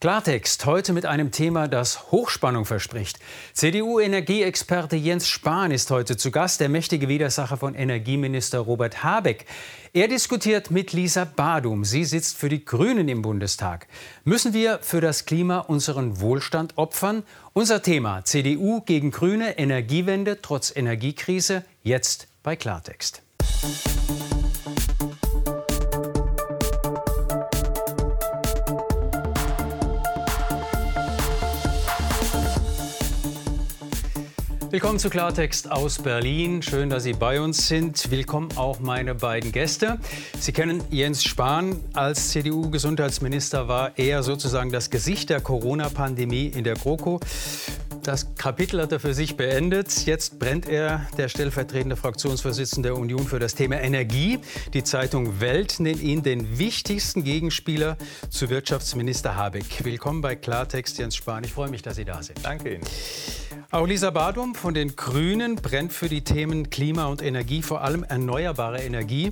Klartext heute mit einem Thema, das Hochspannung verspricht. CDU-Energieexperte Jens Spahn ist heute zu Gast, der mächtige Widersacher von Energieminister Robert Habeck. Er diskutiert mit Lisa Badum. Sie sitzt für die Grünen im Bundestag. Müssen wir für das Klima unseren Wohlstand opfern? Unser Thema CDU gegen Grüne, Energiewende trotz Energiekrise, jetzt bei Klartext. Willkommen zu Klartext aus Berlin. Schön, dass Sie bei uns sind. Willkommen auch meine beiden Gäste. Sie kennen Jens Spahn. Als CDU-Gesundheitsminister war er sozusagen das Gesicht der Corona-Pandemie in der GroKo. Das Kapitel hat er für sich beendet. Jetzt brennt er, der stellvertretende Fraktionsvorsitzende der Union, für das Thema Energie. Die Zeitung Welt nennt ihn den wichtigsten Gegenspieler zu Wirtschaftsminister Habeck. Willkommen bei Klartext, Jens Spahn. Ich freue mich, dass Sie da sind. Danke Ihnen. Auch Lisa Badum von den Grünen brennt für die Themen Klima und Energie, vor allem erneuerbare Energie.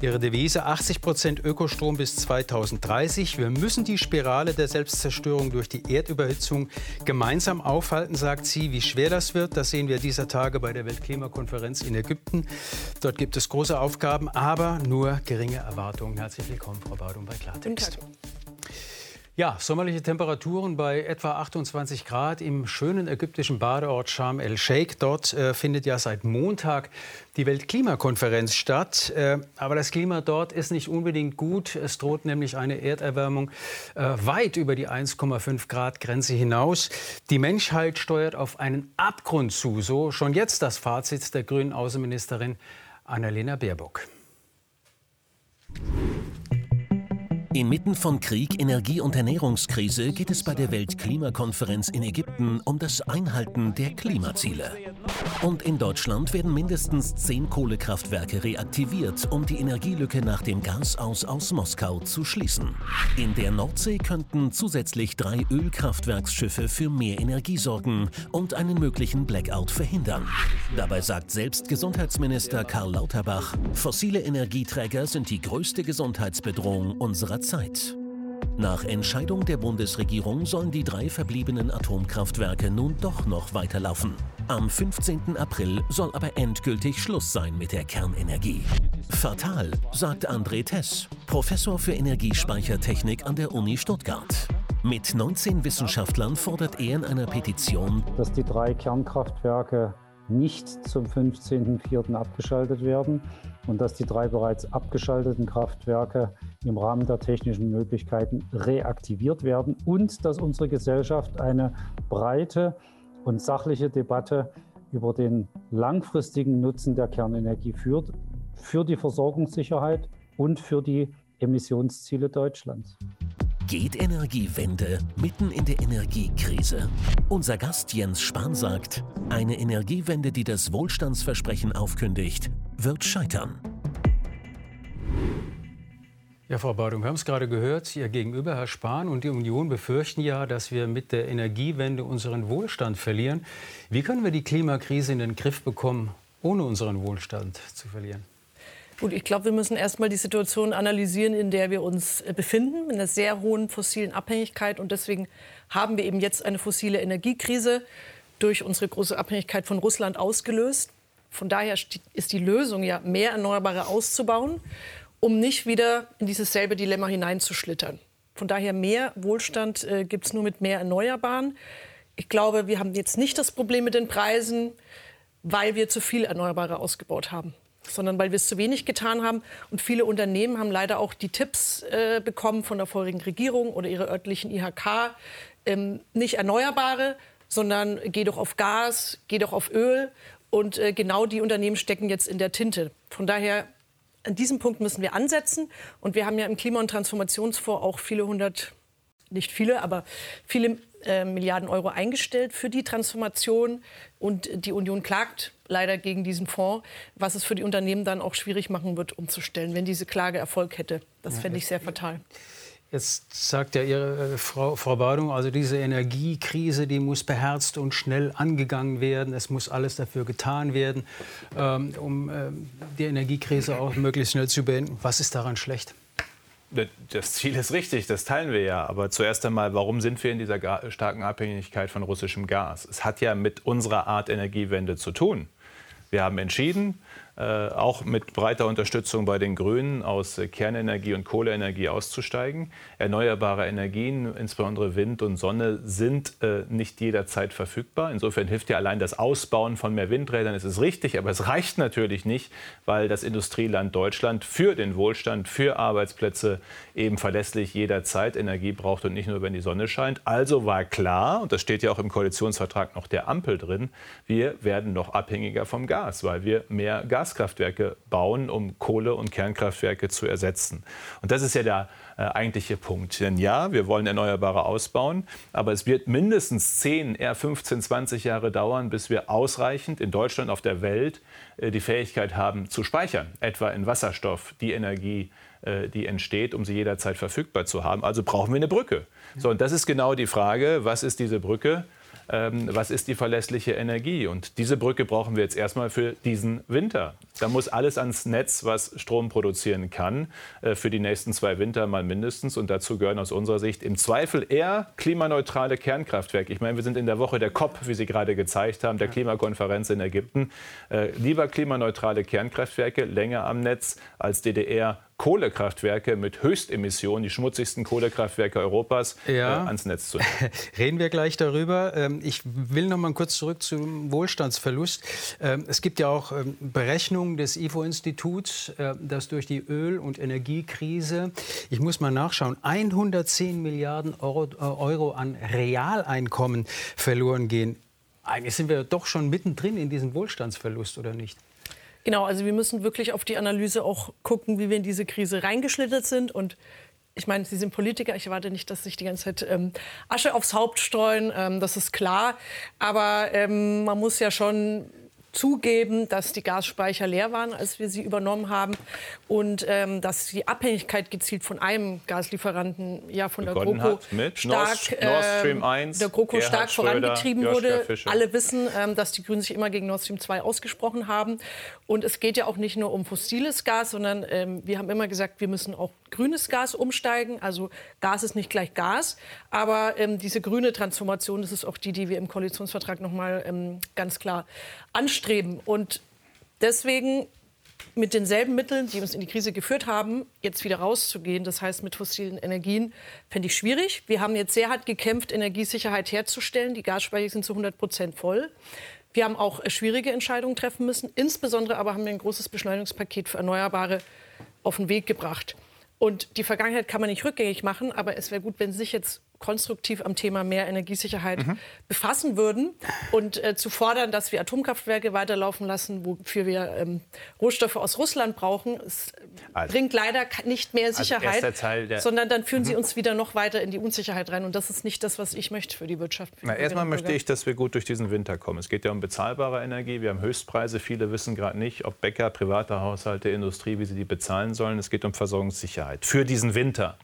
Ihre Devise 80 Prozent Ökostrom bis 2030. Wir müssen die Spirale der Selbstzerstörung durch die Erdüberhitzung gemeinsam aufhalten, sagt sie. Wie schwer das wird, das sehen wir dieser Tage bei der Weltklimakonferenz in Ägypten. Dort gibt es große Aufgaben, aber nur geringe Erwartungen. Herzlich willkommen, Frau Badum, bei Klartext. Ja, sommerliche Temperaturen bei etwa 28 Grad im schönen ägyptischen Badeort Sharm el-Sheikh. Dort äh, findet ja seit Montag die Weltklimakonferenz statt. Äh, aber das Klima dort ist nicht unbedingt gut. Es droht nämlich eine Erderwärmung äh, weit über die 1,5 Grad Grenze hinaus. Die Menschheit steuert auf einen Abgrund zu. So schon jetzt das Fazit der grünen Außenministerin Annalena Baerbock. Inmitten von Krieg, Energie- und Ernährungskrise geht es bei der Weltklimakonferenz in Ägypten um das Einhalten der Klimaziele. Und in Deutschland werden mindestens zehn Kohlekraftwerke reaktiviert, um die Energielücke nach dem Gasaus aus Moskau zu schließen. In der Nordsee könnten zusätzlich drei Ölkraftwerksschiffe für mehr Energie sorgen und einen möglichen Blackout verhindern. Dabei sagt selbst Gesundheitsminister Karl Lauterbach, fossile Energieträger sind die größte Gesundheitsbedrohung unserer Zeit. Nach Entscheidung der Bundesregierung sollen die drei verbliebenen Atomkraftwerke nun doch noch weiterlaufen. Am 15. April soll aber endgültig Schluss sein mit der Kernenergie. Fatal, sagt André Tess, Professor für Energiespeichertechnik an der Uni Stuttgart. Mit 19 Wissenschaftlern fordert er in einer Petition, dass die drei Kernkraftwerke nicht zum 15.04. abgeschaltet werden und dass die drei bereits abgeschalteten Kraftwerke im Rahmen der technischen Möglichkeiten reaktiviert werden und dass unsere Gesellschaft eine breite und sachliche Debatte über den langfristigen Nutzen der Kernenergie führt, für die Versorgungssicherheit und für die Emissionsziele Deutschlands. Geht Energiewende mitten in der Energiekrise? Unser Gast Jens Spahn sagt, eine Energiewende, die das Wohlstandsversprechen aufkündigt, wird scheitern. Ja, Frau Badum, wir haben es gerade gehört. Ihr Gegenüber, Herr Spahn und die Union befürchten ja, dass wir mit der Energiewende unseren Wohlstand verlieren. Wie können wir die Klimakrise in den Griff bekommen, ohne unseren Wohlstand zu verlieren? Gut, ich glaube, wir müssen erstmal die Situation analysieren, in der wir uns äh, befinden, in einer sehr hohen fossilen Abhängigkeit. Und deswegen haben wir eben jetzt eine fossile Energiekrise durch unsere große Abhängigkeit von Russland ausgelöst. Von daher ist die Lösung ja, mehr Erneuerbare auszubauen, um nicht wieder in dieses selbe Dilemma hineinzuschlittern. Von daher mehr Wohlstand äh, gibt es nur mit mehr Erneuerbaren. Ich glaube, wir haben jetzt nicht das Problem mit den Preisen, weil wir zu viel Erneuerbare ausgebaut haben sondern weil wir es zu wenig getan haben. Und viele Unternehmen haben leider auch die Tipps äh, bekommen von der vorigen Regierung oder ihrer örtlichen IHK, ähm, nicht Erneuerbare, sondern geh doch auf Gas, geh doch auf Öl. Und äh, genau die Unternehmen stecken jetzt in der Tinte. Von daher, an diesem Punkt müssen wir ansetzen. Und wir haben ja im Klima- und Transformationsfonds auch viele hundert, nicht viele, aber viele äh, Milliarden Euro eingestellt für die Transformation. Und die Union klagt leider gegen diesen Fonds, was es für die Unternehmen dann auch schwierig machen wird, umzustellen, wenn diese Klage Erfolg hätte. Das fände ich sehr fatal. Jetzt sagt ja Ihre äh, Frau, Frau Badung, also diese Energiekrise, die muss beherzt und schnell angegangen werden. Es muss alles dafür getan werden, ähm, um ähm, die Energiekrise auch möglichst schnell zu beenden. Was ist daran schlecht? Das Ziel ist richtig, das teilen wir ja. Aber zuerst einmal, warum sind wir in dieser starken Abhängigkeit von russischem Gas? Es hat ja mit unserer Art Energiewende zu tun. Wir haben entschieden, auch mit breiter Unterstützung bei den Grünen aus Kernenergie und Kohleenergie auszusteigen. Erneuerbare Energien, insbesondere Wind und Sonne, sind äh, nicht jederzeit verfügbar. Insofern hilft ja allein das Ausbauen von mehr Windrädern. Es ist richtig, aber es reicht natürlich nicht, weil das Industrieland Deutschland für den Wohlstand, für Arbeitsplätze eben verlässlich jederzeit Energie braucht und nicht nur, wenn die Sonne scheint. Also war klar, und das steht ja auch im Koalitionsvertrag noch der Ampel drin, wir werden noch abhängiger vom Gas, weil wir mehr Gas Gaskraftwerke bauen, um Kohle- und Kernkraftwerke zu ersetzen. Und das ist ja der äh, eigentliche Punkt. Denn ja, wir wollen Erneuerbare ausbauen, aber es wird mindestens 10, eher 15, 20 Jahre dauern, bis wir ausreichend in Deutschland, auf der Welt äh, die Fähigkeit haben zu speichern, etwa in Wasserstoff, die Energie, äh, die entsteht, um sie jederzeit verfügbar zu haben. Also brauchen wir eine Brücke. So, und das ist genau die Frage, was ist diese Brücke? Ähm, was ist die verlässliche Energie. Und diese Brücke brauchen wir jetzt erstmal für diesen Winter. Da muss alles ans Netz, was Strom produzieren kann, äh, für die nächsten zwei Winter mal mindestens. Und dazu gehören aus unserer Sicht im Zweifel eher klimaneutrale Kernkraftwerke. Ich meine, wir sind in der Woche der COP, wie Sie gerade gezeigt haben, der Klimakonferenz in Ägypten. Äh, lieber klimaneutrale Kernkraftwerke länger am Netz als DDR Kohlekraftwerke mit Höchstemissionen, die schmutzigsten Kohlekraftwerke Europas, ja. äh, ans Netz zu nehmen. Reden wir gleich darüber. Ähm, ich will noch mal kurz zurück zum Wohlstandsverlust. Ähm, es gibt ja auch ähm, Berechnungen des IFO-Instituts, äh, dass durch die Öl- und Energiekrise, ich muss mal nachschauen, 110 Milliarden Euro, äh, Euro an Realeinkommen verloren gehen. Eigentlich sind wir doch schon mittendrin in diesem Wohlstandsverlust, oder nicht? Genau, also wir müssen wirklich auf die Analyse auch gucken, wie wir in diese Krise reingeschlittert sind. Und ich meine, Sie sind Politiker, ich erwarte nicht, dass Sie sich die ganze Zeit ähm, Asche aufs Haupt streuen, ähm, das ist klar. Aber ähm, man muss ja schon zugeben, dass die Gasspeicher leer waren, als wir sie übernommen haben und ähm, dass die Abhängigkeit gezielt von einem Gaslieferanten, ja von der GroKo stark, äh, der GroKo stark vorangetrieben Joschka wurde. Fischer. Alle wissen, ähm, dass die Grünen sich immer gegen Nord Stream 2 ausgesprochen haben und es geht ja auch nicht nur um fossiles Gas, sondern ähm, wir haben immer gesagt, wir müssen auch grünes Gas umsteigen. Also Gas ist nicht gleich Gas, aber ähm, diese grüne Transformation, das ist auch die, die wir im Koalitionsvertrag noch mal ähm, ganz klar anstreben. Und deswegen mit denselben Mitteln, die uns in die Krise geführt haben, jetzt wieder rauszugehen, das heißt mit fossilen Energien, fände ich schwierig. Wir haben jetzt sehr hart gekämpft, Energiesicherheit herzustellen. Die Gasspeicher sind zu 100 Prozent voll. Wir haben auch äh, schwierige Entscheidungen treffen müssen. Insbesondere aber haben wir ein großes Beschleunigungspaket für Erneuerbare auf den Weg gebracht. Und die Vergangenheit kann man nicht rückgängig machen, aber es wäre gut, wenn sich jetzt konstruktiv am Thema mehr Energiesicherheit mhm. befassen würden und äh, zu fordern, dass wir Atomkraftwerke weiterlaufen lassen, wofür wir ähm, Rohstoffe aus Russland brauchen. Es also, bringt leider nicht mehr Sicherheit, sondern dann führen mhm. sie uns wieder noch weiter in die Unsicherheit rein. Und das ist nicht das, was ich möchte für die Wirtschaft. Für die Na, erstmal möchte ich, dass wir gut durch diesen Winter kommen. Es geht ja um bezahlbare Energie. Wir haben Höchstpreise. Viele wissen gerade nicht, ob Bäcker, private Haushalte, Industrie, wie sie die bezahlen sollen. Es geht um Versorgungssicherheit für diesen Winter.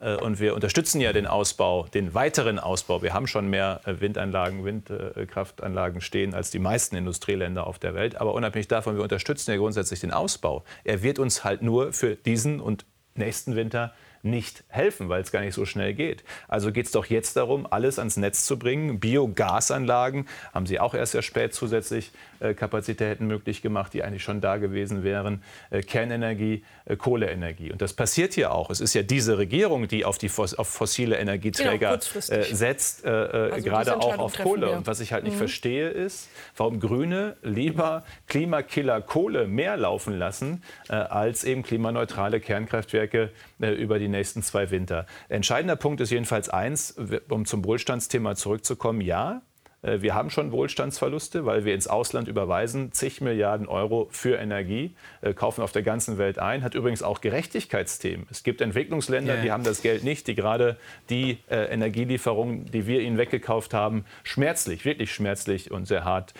Äh, und wir unterstützen ja den Ausbau, den weiteren Ausbau. Wir haben schon mehr äh, Windanlagen, Windkraftanlagen stehen als die meisten Industrieländer auf der Welt. Aber unabhängig davon, wir unterstützen ja grundsätzlich den Ausbau. Er wird uns halt nur für diesen und nächsten Winter nicht helfen, weil es gar nicht so schnell geht. Also geht es doch jetzt darum, alles ans Netz zu bringen. Biogasanlagen haben Sie auch erst sehr spät zusätzlich äh, Kapazitäten möglich gemacht, die eigentlich schon da gewesen wären. Äh, Kernenergie, äh, Kohleenergie. Und das passiert hier auch. Es ist ja diese Regierung, die auf, die Fos auf fossile Energieträger genau, setzt, also gerade auch auf Kohle. Wir. Und was ich halt nicht mhm. verstehe, ist, warum Grüne lieber Klimakiller Kohle mehr laufen lassen, als eben klimaneutrale Kernkraftwerke über die nächsten zwei Winter. Entscheidender Punkt ist jedenfalls eins, um zum Wohlstandsthema zurückzukommen. Ja, äh, wir haben schon Wohlstandsverluste, weil wir ins Ausland überweisen zig Milliarden Euro für Energie, äh, kaufen auf der ganzen Welt ein. Hat übrigens auch Gerechtigkeitsthemen. Es gibt Entwicklungsländer, yeah. die haben das Geld nicht, die gerade die äh, Energielieferungen, die wir ihnen weggekauft haben, schmerzlich, wirklich schmerzlich und sehr hart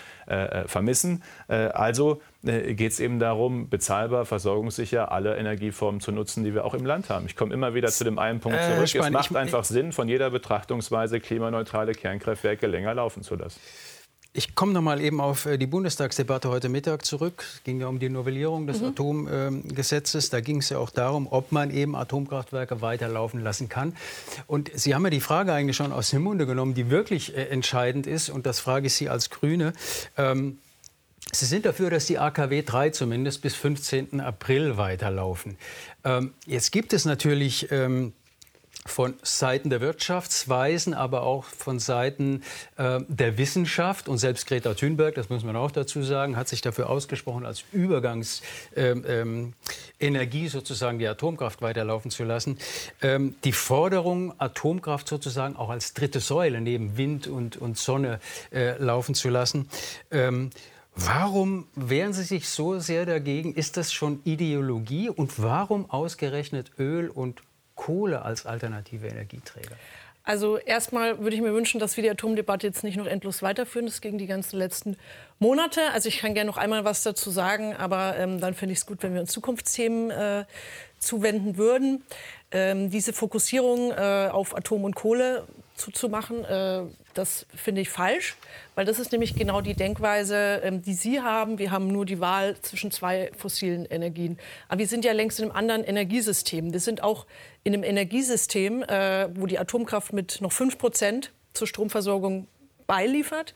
vermissen. also geht es eben darum, bezahlbar, versorgungssicher alle Energieformen zu nutzen, die wir auch im Land haben. Ich komme immer wieder zu dem einen Punkt äh, zurück. Äh, es macht einfach Sinn, von jeder Betrachtungsweise klimaneutrale Kernkraftwerke länger laufen zu lassen. ich komme noch mal eben auf äh, die Bundestagsdebatte heute Mittag zurück. Es ging ja um die Novellierung des mhm. Atomgesetzes. Da ging es ja auch darum, ob man eben Atomkraftwerke weiterlaufen lassen kann. Und Sie haben ja die Frage eigentlich schon aus dem Munde genommen, die wirklich äh, entscheidend ist. Und das frage ich Sie als Grüne. Ähm, Sie sind dafür, dass die AKW 3 zumindest bis 15. April weiterlaufen. Ähm, jetzt gibt es natürlich ähm, von Seiten der Wirtschaftsweisen, aber auch von Seiten äh, der Wissenschaft. Und selbst Greta Thunberg, das muss man auch dazu sagen, hat sich dafür ausgesprochen, als Übergangsenergie ähm, ähm, sozusagen die Atomkraft weiterlaufen zu lassen. Ähm, die Forderung, Atomkraft sozusagen auch als dritte Säule neben Wind und, und Sonne äh, laufen zu lassen. Warum wehren Sie sich so sehr dagegen? Ist das schon Ideologie? Und warum ausgerechnet Öl und Kohle als alternative Energieträger? Also erstmal würde ich mir wünschen, dass wir die Atomdebatte jetzt nicht noch endlos weiterführen. Das ging die ganzen letzten Monate. Also ich kann gerne noch einmal was dazu sagen, aber ähm, dann finde ich es gut, wenn wir uns Zukunftsthemen äh, zuwenden würden. Ähm, diese Fokussierung äh, auf Atom und Kohle zuzumachen, äh, das finde ich falsch, weil das ist nämlich genau die Denkweise, ähm, die Sie haben. Wir haben nur die Wahl zwischen zwei fossilen Energien. Aber wir sind ja längst in einem anderen Energiesystem. Wir sind auch in einem Energiesystem, äh, wo die Atomkraft mit noch 5 Prozent zur Stromversorgung beiliefert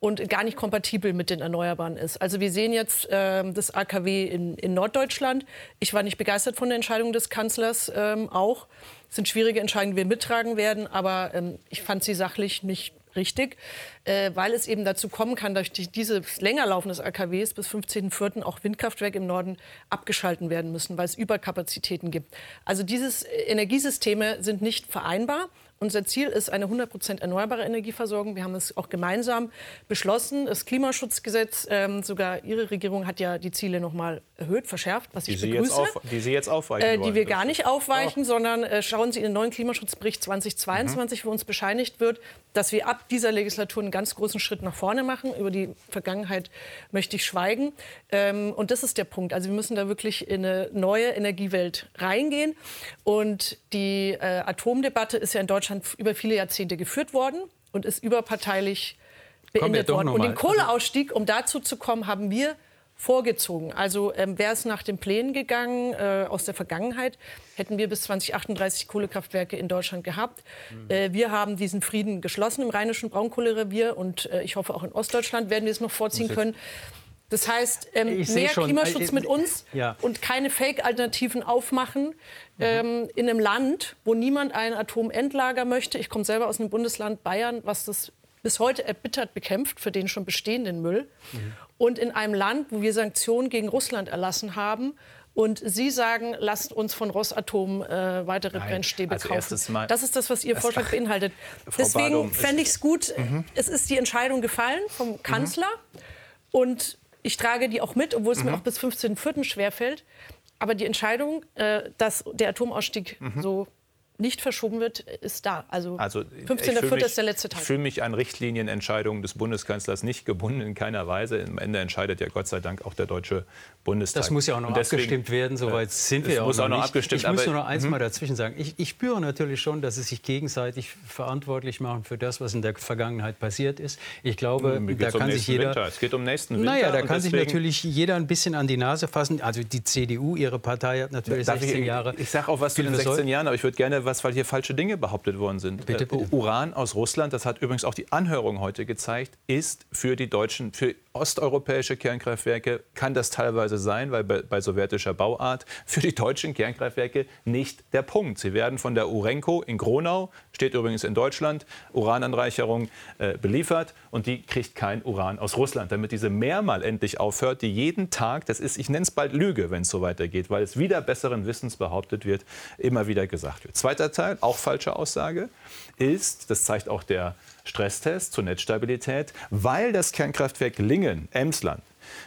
und gar nicht kompatibel mit den Erneuerbaren ist. Also wir sehen jetzt äh, das AKW in, in, Norddeutschland. Ich war nicht begeistert von der Entscheidung des Kanzlers ähm, auch. Sind schwierige Entscheidungen, die wir mittragen werden, aber ähm, ich fand sie sachlich nicht richtig, äh, weil es eben dazu kommen kann, dass durch dieses Längerlaufen des AKWs bis 15.04. auch Windkraftwerke im Norden abgeschalten werden müssen, weil es Überkapazitäten gibt. Also diese Energiesysteme sind nicht vereinbar unser Ziel ist eine 100 erneuerbare Energieversorgung. Wir haben es auch gemeinsam beschlossen. Das Klimaschutzgesetz, ähm, sogar Ihre Regierung hat ja die Ziele noch mal erhöht, verschärft, was die ich Sie begrüße. Auf, die Sie jetzt aufweichen äh, Die wir gar nicht aufweichen, oh. sondern äh, schauen Sie in den neuen Klimaschutzbericht 2022, mhm. wo uns bescheinigt wird, dass wir ab dieser Legislatur einen ganz großen Schritt nach vorne machen. Über die Vergangenheit möchte ich schweigen. Ähm, und das ist der Punkt. Also wir müssen da wirklich in eine neue Energiewelt reingehen. Und die äh, Atomdebatte ist ja in Deutschland Deutschland über viele Jahrzehnte geführt worden und ist überparteilich beendet worden. Und den Kohleausstieg, um dazu zu kommen, haben wir vorgezogen. Also ähm, wäre es nach den Plänen gegangen äh, aus der Vergangenheit, hätten wir bis 2038 Kohlekraftwerke in Deutschland gehabt. Mhm. Äh, wir haben diesen Frieden geschlossen im rheinischen Braunkohlerevier und äh, ich hoffe auch in Ostdeutschland werden wir es noch vorziehen können. Das heißt, ähm, mehr schon, Klimaschutz äh, mit uns ja. und keine Fake-Alternativen aufmachen mhm. ähm, in einem Land, wo niemand ein Atomendlager möchte. Ich komme selber aus einem Bundesland Bayern, was das bis heute erbittert bekämpft für den schon bestehenden Müll. Mhm. Und in einem Land, wo wir Sanktionen gegen Russland erlassen haben, und Sie sagen, lasst uns von Rosatom äh, weitere Nein, Brennstäbe also kaufen. Das ist das, was Ihr Vorschlag beinhaltet. Frau Deswegen fände ich es gut, mhm. es ist die Entscheidung gefallen vom Kanzler. Mhm. Und ich trage die auch mit, obwohl es mhm. mir auch bis 15.04. schwerfällt. Aber die Entscheidung, äh, dass der Atomausstieg mhm. so nicht verschoben wird, ist da. Also, also 15.04. ist der letzte Tag. Ich fühle mich an Richtlinienentscheidungen des Bundeskanzlers nicht gebunden, in keiner Weise. Am Ende entscheidet ja Gott sei Dank auch der Deutsche Bundestag. Das muss ja auch noch deswegen, abgestimmt werden, soweit äh, sind wir auch muss noch, auch noch nicht. Abgestimmt, ich muss nur noch eins mhm. mal dazwischen sagen. Ich, ich, spüre natürlich schon, dass sie sich gegenseitig verantwortlich machen für das, was in der Vergangenheit passiert ist. Ich glaube, da kann sich jeder... Winter. Es geht um nächsten Winter. Naja, da kann sich natürlich jeder ein bisschen an die Nase fassen. Also die CDU, ihre Partei hat natürlich Darf 16 ich, Jahre... Ich sage auch was zu den 16 Jahren, aber ich würde gerne was, weil hier falsche Dinge behauptet worden sind. Bitte, bitte. Uran aus Russland, das hat übrigens auch die Anhörung heute gezeigt, ist für die deutschen, für osteuropäische Kernkraftwerke kann das teilweise sein, weil bei, bei, sowjetischer Bauart für die deutschen Kernkraftwerke nicht der Punkt. Sie werden von der Urenco in Gronau, steht übrigens in Deutschland, Urananreicherung äh, beliefert und die kriegt kein Uran aus Russland, damit diese mehrmal endlich aufhört, die jeden Tag, das ist, ich nenne es bald Lüge, wenn es so weitergeht, weil es wieder besseren Wissens behauptet wird, immer wieder gesagt wird. Zweiter Teil, auch falsche Aussage, ist, das zeigt auch der Stresstest zur Netzstabilität, weil das Kernkraftwerk Lingen, Emsland,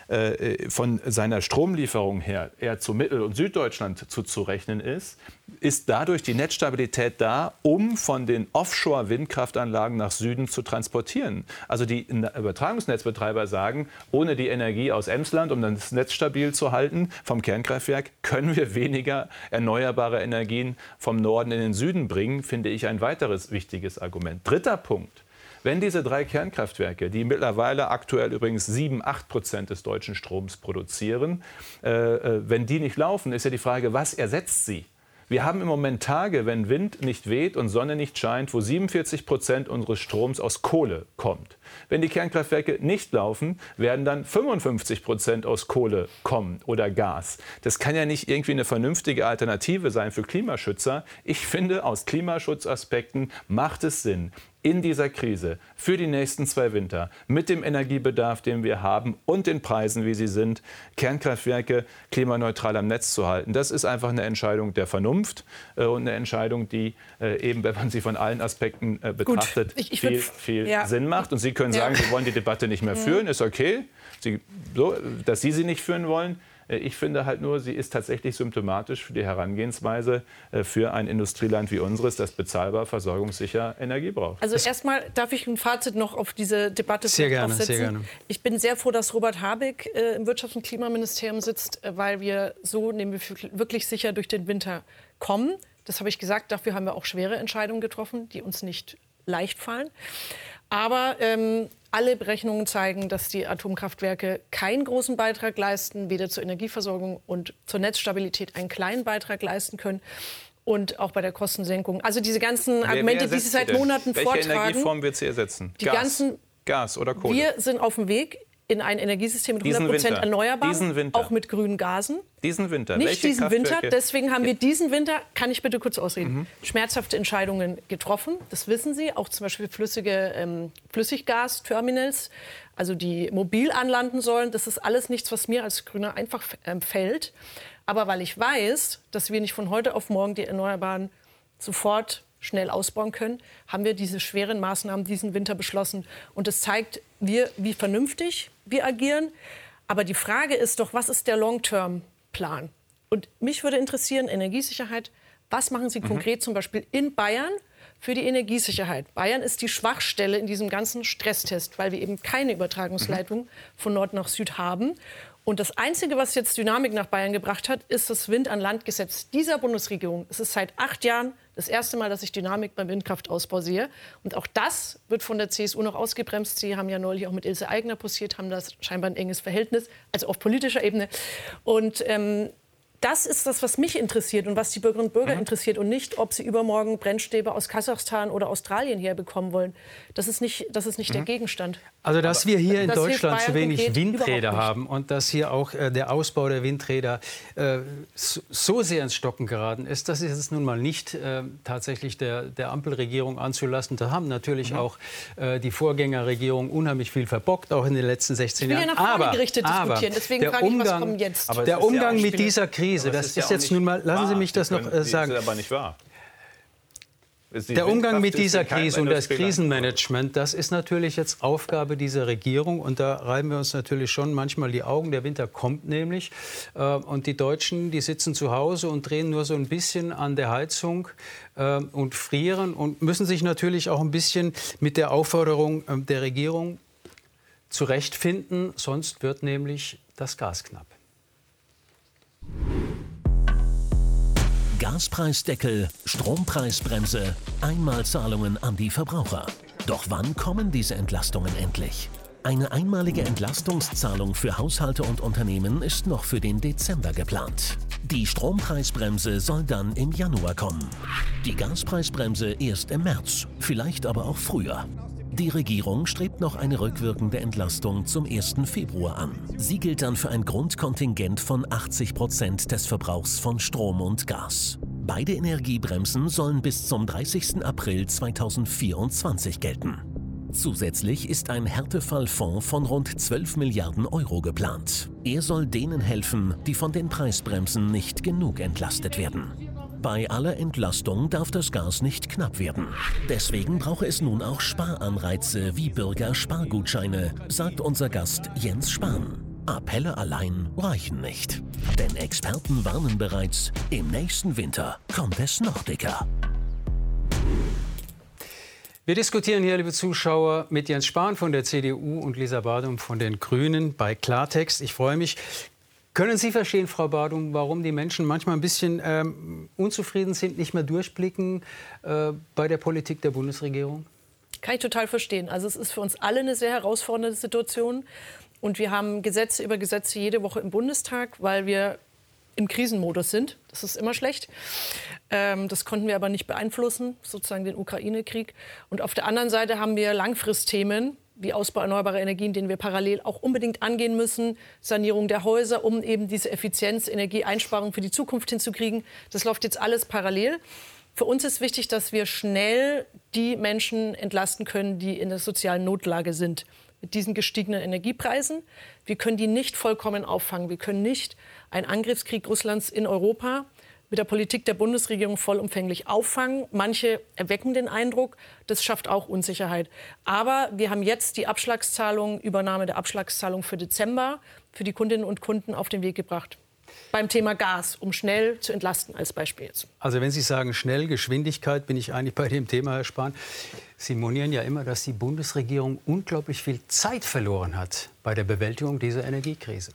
äh, von seiner Stromlieferung her eher zu Mittel- und Süddeutschland zuzurechnen ist, ist dadurch die Netzstabilität da, um von den Offshore-Windkraftanlagen nach Süden zu transportieren. Also die Übertragungsnetzbetreiber sagen, ohne die Energie aus Emsland, um das Netz stabil zu halten, vom Kernkraftwerk, können wir weniger erneuerbare Energien vom Norden in den Süden bringen, finde ich ein weiteres wichtiges Argument. Dritter Punkt. Wenn diese drei Kernkraftwerke, die mittlerweile aktuell übrigens 7, 8 Prozent des deutschen Stroms produzieren, äh, äh, wenn die nicht laufen, ist ja die Frage, was ersetzt sie? Wir haben im Moment Tage, wenn Wind nicht weht und Sonne nicht scheint, wo 47 Prozent unseres Stroms aus Kohle kommt. Wenn die Kernkraftwerke nicht laufen, werden dann 55 Prozent aus Kohle kommen oder Gas. Das kann ja nicht irgendwie eine vernünftige Alternative sein für Klimaschützer. Ich finde, aus Klimaschutzaspekten macht es Sinn, in dieser Krise für die nächsten zwei Winter mit dem Energiebedarf, den wir haben und den Preisen, wie sie sind, Kernkraftwerke klimaneutral am Netz zu halten. Das ist einfach eine Entscheidung der Vernunft äh, und eine Entscheidung, die äh, eben, wenn man sie von allen Aspekten äh, betrachtet, ich, ich viel, viel ja. Sinn macht. Und Sie können sagen, ja. Sie wollen die Debatte nicht mehr führen, ist okay. Sie, so, dass Sie sie nicht führen wollen, ich finde halt nur, sie ist tatsächlich symptomatisch für die Herangehensweise äh, für ein Industrieland wie unseres, das bezahlbar, versorgungssicher Energie braucht. Also erstmal darf ich ein Fazit noch auf diese Debatte sehr gerne, aufsetzen. Sehr gerne. Ich bin sehr froh, dass Robert Habeck äh, im Wirtschafts- und Klimaministerium sitzt, weil wir so nehmen wir wirklich sicher durch den Winter kommen. Das habe ich gesagt. Dafür haben wir auch schwere Entscheidungen getroffen, die uns nicht leicht fallen. Aber ähm, alle Berechnungen zeigen, dass die Atomkraftwerke keinen großen Beitrag leisten, weder zur Energieversorgung und zur Netzstabilität einen kleinen Beitrag leisten können und auch bei der Kostensenkung. Also diese ganzen Argumente, die Sie seit Monaten Welche vortragen. Welche Energieform wird sie ersetzen? Die Gas, ganzen, Gas oder Kohle? Wir sind auf dem Weg in ein Energiesystem mit 100 Prozent erneuerbar, auch mit grünen Gasen. Diesen Winter? Nicht Welche diesen Winter, deswegen haben wir diesen Winter, kann ich bitte kurz ausreden, mhm. schmerzhafte Entscheidungen getroffen. Das wissen Sie, auch zum Beispiel flüssige ähm, Flüssiggasterminals, also die mobil anlanden sollen. Das ist alles nichts, was mir als Grüner einfach ähm, fällt. Aber weil ich weiß, dass wir nicht von heute auf morgen die Erneuerbaren sofort schnell ausbauen können, haben wir diese schweren Maßnahmen diesen Winter beschlossen. Und es zeigt, wir, wie vernünftig wir agieren. Aber die Frage ist doch, was ist der Long-Term-Plan? Und mich würde interessieren, Energiesicherheit, was machen Sie mhm. konkret zum Beispiel in Bayern für die Energiesicherheit? Bayern ist die Schwachstelle in diesem ganzen Stresstest, weil wir eben keine Übertragungsleitung mhm. von Nord nach Süd haben. Und das Einzige, was jetzt Dynamik nach Bayern gebracht hat, ist das Wind-an-Land-Gesetz dieser Bundesregierung. Es ist seit acht Jahren das erste Mal, dass ich Dynamik beim Windkraftausbau sehe. Und auch das wird von der CSU noch ausgebremst. Sie haben ja neulich auch mit Ilse Aigner posiert, haben das scheinbar ein enges Verhältnis, also auf politischer Ebene. Und ähm, das ist das, was mich interessiert und was die Bürgerinnen und Bürger mhm. interessiert und nicht, ob sie übermorgen Brennstäbe aus Kasachstan oder Australien herbekommen wollen. Das ist nicht, das ist nicht mhm. der Gegenstand. Also, dass wir hier in Deutschland zu wenig Windräder haben und dass hier auch äh, der Ausbau der Windräder äh, so, so, sehr ins Stocken geraten ist, das ist jetzt nun mal nicht äh, tatsächlich der, der Ampelregierung anzulassen. Da haben natürlich mhm. auch äh, die Vorgängerregierung unheimlich viel verbockt, auch in den letzten 16 Jahren. Ich will ja nach vorne gerichtet aber, diskutieren. Deswegen frage ich, was kommt jetzt? der Umgang ja mit dieser Krise Krise. Das ist, ist jetzt nun mal, lassen Sie mich das noch äh, sagen. Das ist aber nicht wahr. Der Umgang mit dieser Krise und das Krisenmanagement, das ist natürlich jetzt Aufgabe dieser Regierung. Und da reiben wir uns natürlich schon manchmal die Augen. Der Winter kommt nämlich. Äh, und die Deutschen, die sitzen zu Hause und drehen nur so ein bisschen an der Heizung äh, und frieren und müssen sich natürlich auch ein bisschen mit der Aufforderung äh, der Regierung zurechtfinden. Sonst wird nämlich das Gas knapp. Gaspreisdeckel, Strompreisbremse, Einmalzahlungen an die Verbraucher. Doch wann kommen diese Entlastungen endlich? Eine einmalige Entlastungszahlung für Haushalte und Unternehmen ist noch für den Dezember geplant. Die Strompreisbremse soll dann im Januar kommen. Die Gaspreisbremse erst im März, vielleicht aber auch früher. Die Regierung strebt noch eine rückwirkende Entlastung zum 1. Februar an. Sie gilt dann für ein Grundkontingent von 80 Prozent des Verbrauchs von Strom und Gas. Beide Energiebremsen sollen bis zum 30. April 2024 gelten. Zusätzlich ist ein Härtefallfonds von rund 12 Milliarden Euro geplant. Er soll denen helfen, die von den Preisbremsen nicht genug entlastet werden. Bei aller Entlastung darf das Gas nicht knapp werden. Deswegen brauche es nun auch Sparanreize wie Bürger-Spargutscheine, sagt unser Gast Jens Spahn. Appelle allein reichen nicht. Denn Experten warnen bereits, im nächsten Winter kommt es noch dicker. Wir diskutieren hier, liebe Zuschauer, mit Jens Spahn von der CDU und Lisa Badum von den Grünen bei Klartext. Ich freue mich. Können Sie verstehen, Frau Badum, warum die Menschen manchmal ein bisschen ähm, unzufrieden sind, nicht mehr durchblicken äh, bei der Politik der Bundesregierung? Kann ich total verstehen. Also es ist für uns alle eine sehr herausfordernde Situation. Und wir haben Gesetze über Gesetze jede Woche im Bundestag, weil wir im Krisenmodus sind. Das ist immer schlecht. Ähm, das konnten wir aber nicht beeinflussen, sozusagen den Ukraine-Krieg. Und auf der anderen Seite haben wir Langfristthemen, wie Ausbau erneuerbarer Energien, den wir parallel auch unbedingt angehen müssen, Sanierung der Häuser, um eben diese Effizienz, Energieeinsparung für die Zukunft hinzukriegen. Das läuft jetzt alles parallel. Für uns ist wichtig, dass wir schnell die Menschen entlasten können, die in der sozialen Notlage sind mit diesen gestiegenen Energiepreisen. Wir können die nicht vollkommen auffangen. Wir können nicht einen Angriffskrieg Russlands in Europa mit der Politik der Bundesregierung vollumfänglich auffangen. Manche erwecken den Eindruck, das schafft auch Unsicherheit. Aber wir haben jetzt die Abschlagszahlung, Übernahme der Abschlagszahlung für Dezember für die Kundinnen und Kunden auf den Weg gebracht beim Thema Gas, um schnell zu entlasten als Beispiel jetzt. Also wenn Sie sagen schnell, Geschwindigkeit, bin ich eigentlich bei dem Thema, Herr Spahn. Sie monieren ja immer, dass die Bundesregierung unglaublich viel Zeit verloren hat bei der Bewältigung dieser Energiekrise.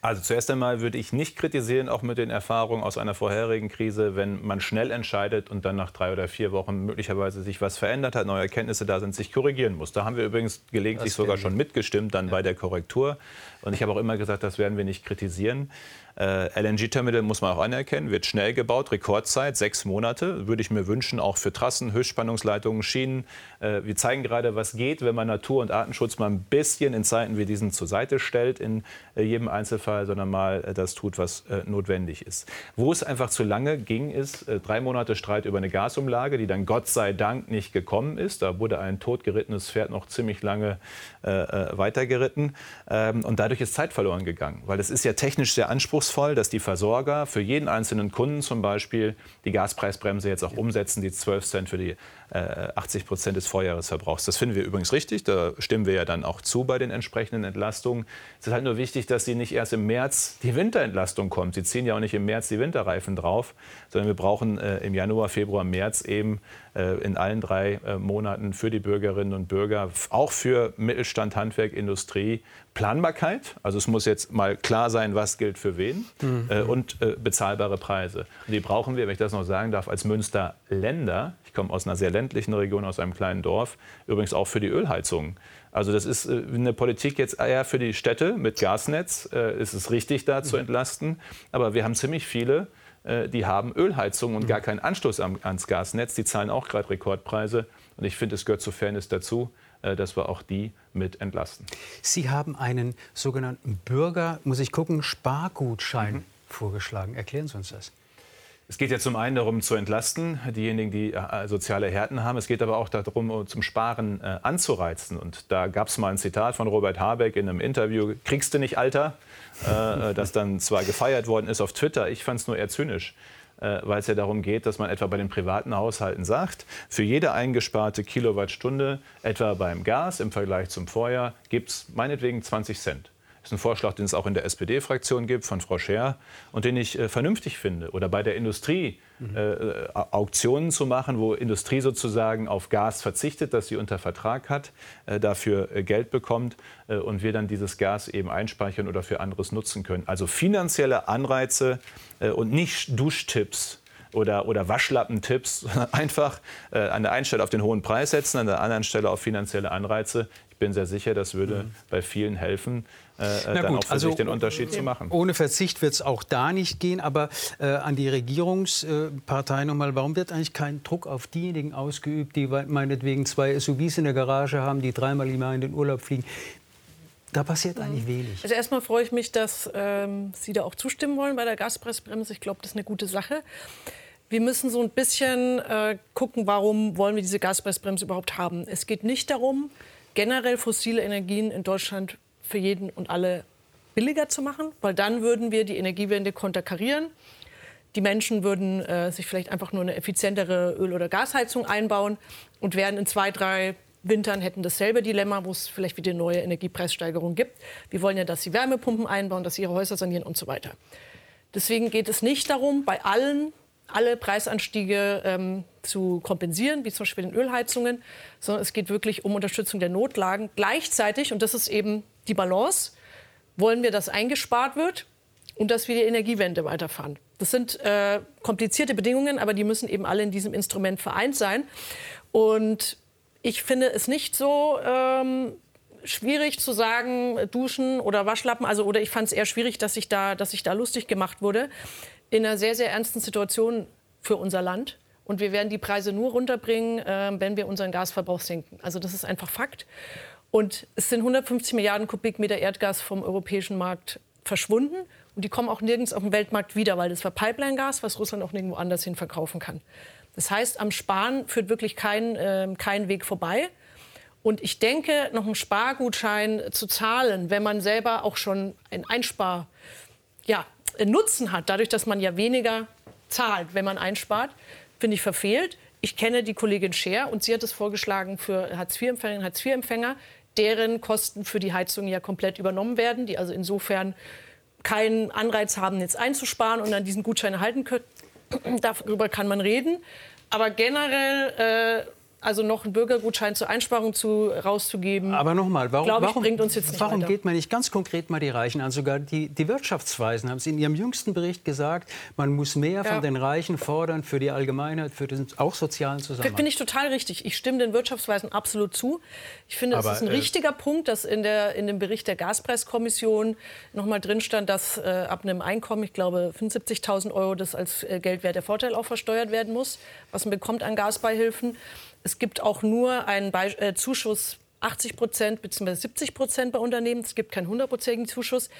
Also zuerst einmal würde ich nicht kritisieren, auch mit den Erfahrungen aus einer vorherigen Krise, wenn man schnell entscheidet und dann nach drei oder vier Wochen möglicherweise sich was verändert hat, neue Erkenntnisse da sind, sich korrigieren muss. Da haben wir übrigens gelegentlich sogar schon mitgestimmt dann ja. bei der Korrektur. Und ich habe auch immer gesagt, das werden wir nicht kritisieren. Äh, LNG-Terminal muss man auch anerkennen, wird schnell gebaut, Rekordzeit, sechs Monate. Würde ich mir wünschen, auch für Trassen, Höchstspannungsleitungen, Schienen. Äh, wir zeigen gerade, was geht, wenn man Natur- und Artenschutz mal ein bisschen in Zeiten wie diesen zur Seite stellt, in äh, jedem Einzelfall, sondern mal äh, das tut, was äh, notwendig ist. Wo es einfach zu lange ging, ist äh, drei Monate Streit über eine Gasumlage, die dann Gott sei Dank nicht gekommen ist. Da wurde ein totgerittenes Pferd noch ziemlich lange weitergeritten. Ähm, und dadurch ist Zeit verloren gegangen, weil es ist ja technisch sehr anspruchsvoll dass die Versorger für jeden einzelnen Kunden zum Beispiel die Gaspreisbremse jetzt auch umsetzen, die 12 Cent für die 80 äh, Prozent des Vorjahresverbrauchs. Das finden wir übrigens richtig. Da stimmen wir ja dann auch zu bei den entsprechenden Entlastungen. Es ist halt nur wichtig, dass sie nicht erst im März die Winterentlastung kommt. Sie ziehen ja auch nicht im März die Winterreifen drauf, sondern wir brauchen äh, im Januar, Februar, März eben äh, in allen drei äh, Monaten für die Bürgerinnen und Bürger, auch für Mittelstand, Handwerk, Industrie, Planbarkeit. Also es muss jetzt mal klar sein, was gilt für wen mhm. äh, und äh, bezahlbare Preise. Und die brauchen wir, wenn ich das noch sagen darf, als Münster Länder ich komme aus einer sehr ländlichen Region, aus einem kleinen Dorf. Übrigens auch für die Ölheizung. Also das ist äh, eine Politik jetzt eher für die Städte mit Gasnetz. Äh, es ist richtig, da zu mhm. entlasten. Aber wir haben ziemlich viele, äh, die haben Ölheizung und gar mhm. keinen Anschluss ans Gasnetz. Die zahlen auch gerade Rekordpreise. Und ich finde, es gehört zur Fairness dazu, dass wir auch die mit entlasten. Sie haben einen sogenannten Bürger, muss ich gucken, Spargutschein mhm. vorgeschlagen. Erklären Sie uns das. Es geht ja zum einen darum zu entlasten, diejenigen, die äh, soziale Härten haben. Es geht aber auch darum, zum Sparen äh, anzureizen. Und da gab es mal ein Zitat von Robert Habeck in einem Interview, kriegst du nicht, Alter, äh, äh das dann zwar gefeiert worden ist auf Twitter. Ich fand es nur eher zynisch äh, weil es ja darum geht, dass man etwa bei den privaten Haushalten sagt, für jede eingesparte Kilowattstunde, etwa beim Gas im Vergleich zum Vorjahr, gibt es meinetwegen 20 Cent. Das ist ein Vorschlag, den es auch in der SPD-Fraktion gibt, von Frau Scher, und den ich äh, vernünftig finde. Oder bei der Industrie mhm. äh, Auktionen zu machen, wo Industrie sozusagen auf Gas verzichtet, das sie unter Vertrag hat, äh, dafür äh, Geld bekommt äh, und wir dann dieses Gas eben einspeichern oder für anderes nutzen können. Also finanzielle Anreize äh, und nicht Duschtipps oder, oder Waschlappentipps, einfach äh, an der einen Stelle auf den hohen Preis setzen, an der anderen Stelle auf finanzielle Anreize. Ich bin sehr sicher, das würde mhm. bei vielen helfen äh, dann gut, auch für also, sich den Unterschied zu machen. Ohne Verzicht wird es auch da nicht gehen. Aber äh, an die Regierungspartei nochmal, warum wird eigentlich kein Druck auf diejenigen ausgeübt, die meinetwegen zwei SUVs in der Garage haben, die dreimal im Jahr in den Urlaub fliegen? Da passiert eigentlich wenig. Also erstmal freue ich mich, dass ähm, Sie da auch zustimmen wollen bei der Gaspreisbremse. Ich glaube, das ist eine gute Sache. Wir müssen so ein bisschen äh, gucken, warum wollen wir diese Gaspreisbremse überhaupt haben. Es geht nicht darum, generell fossile Energien in Deutschland für jeden und alle billiger zu machen, weil dann würden wir die Energiewende konterkarieren. Die Menschen würden äh, sich vielleicht einfach nur eine effizientere Öl- oder Gasheizung einbauen und wären in zwei, drei Wintern hätten dasselbe Dilemma, wo es vielleicht wieder neue Energiepreissteigerung gibt. Wir wollen ja, dass sie Wärmepumpen einbauen, dass sie ihre Häuser sanieren und so weiter. Deswegen geht es nicht darum, bei allen alle Preisanstiege ähm, zu kompensieren, wie zum Beispiel den Ölheizungen, sondern es geht wirklich um Unterstützung der Notlagen. Gleichzeitig, und das ist eben die Balance, wollen wir, dass eingespart wird und dass wir die Energiewende weiterfahren. Das sind äh, komplizierte Bedingungen, aber die müssen eben alle in diesem Instrument vereint sein. Und ich finde es nicht so ähm, schwierig zu sagen, Duschen oder Waschlappen. Also, oder ich fand es eher schwierig, dass ich, da, dass ich da lustig gemacht wurde. In einer sehr, sehr ernsten Situation für unser Land. Und wir werden die Preise nur runterbringen, äh, wenn wir unseren Gasverbrauch senken. Also das ist einfach Fakt. Und es sind 150 Milliarden Kubikmeter Erdgas vom europäischen Markt verschwunden. Und die kommen auch nirgends auf dem Weltmarkt wieder, weil das war Pipeline-Gas, was Russland auch nirgendwo anders hin verkaufen kann. Das heißt, am Sparen führt wirklich kein, äh, kein Weg vorbei. Und ich denke, noch einen Spargutschein zu zahlen, wenn man selber auch schon einen Einspar, ja, Nutzen hat, dadurch, dass man ja weniger zahlt, wenn man einspart, finde ich verfehlt. Ich kenne die Kollegin Scher und sie hat es vorgeschlagen für Hartz-IV-Empfängerinnen und Hartz-IV-Empfänger, deren Kosten für die Heizung ja komplett übernommen werden, die also insofern keinen Anreiz haben, jetzt einzusparen und dann diesen Gutschein erhalten können. Darüber kann man reden. Aber generell äh, also noch einen Bürgergutschein zur Einsparung zu, rauszugeben. Aber nochmal, warum, ich, warum, bringt uns jetzt nicht warum geht man nicht ganz konkret mal die Reichen an? Sogar die, die Wirtschaftsweisen haben es in ihrem jüngsten Bericht gesagt, man muss mehr ja. von den Reichen fordern für die Allgemeinheit, für den auch sozialen Zusammenhang. Finde ich total richtig. Ich stimme den Wirtschaftsweisen absolut zu. Ich finde, es ist ein äh, richtiger Punkt, dass in, der, in dem Bericht der Gaspreiskommission noch mal drin stand, dass äh, ab einem Einkommen, ich glaube 75.000 Euro, das als äh, Geldwert der Vorteil auch versteuert werden muss, was man bekommt an Gasbeihilfen. Es gibt auch nur einen Be äh, Zuschuss 80 Prozent bzw. 70 Prozent bei Unternehmen. Es gibt keinen hundertprozentigen Zuschuss.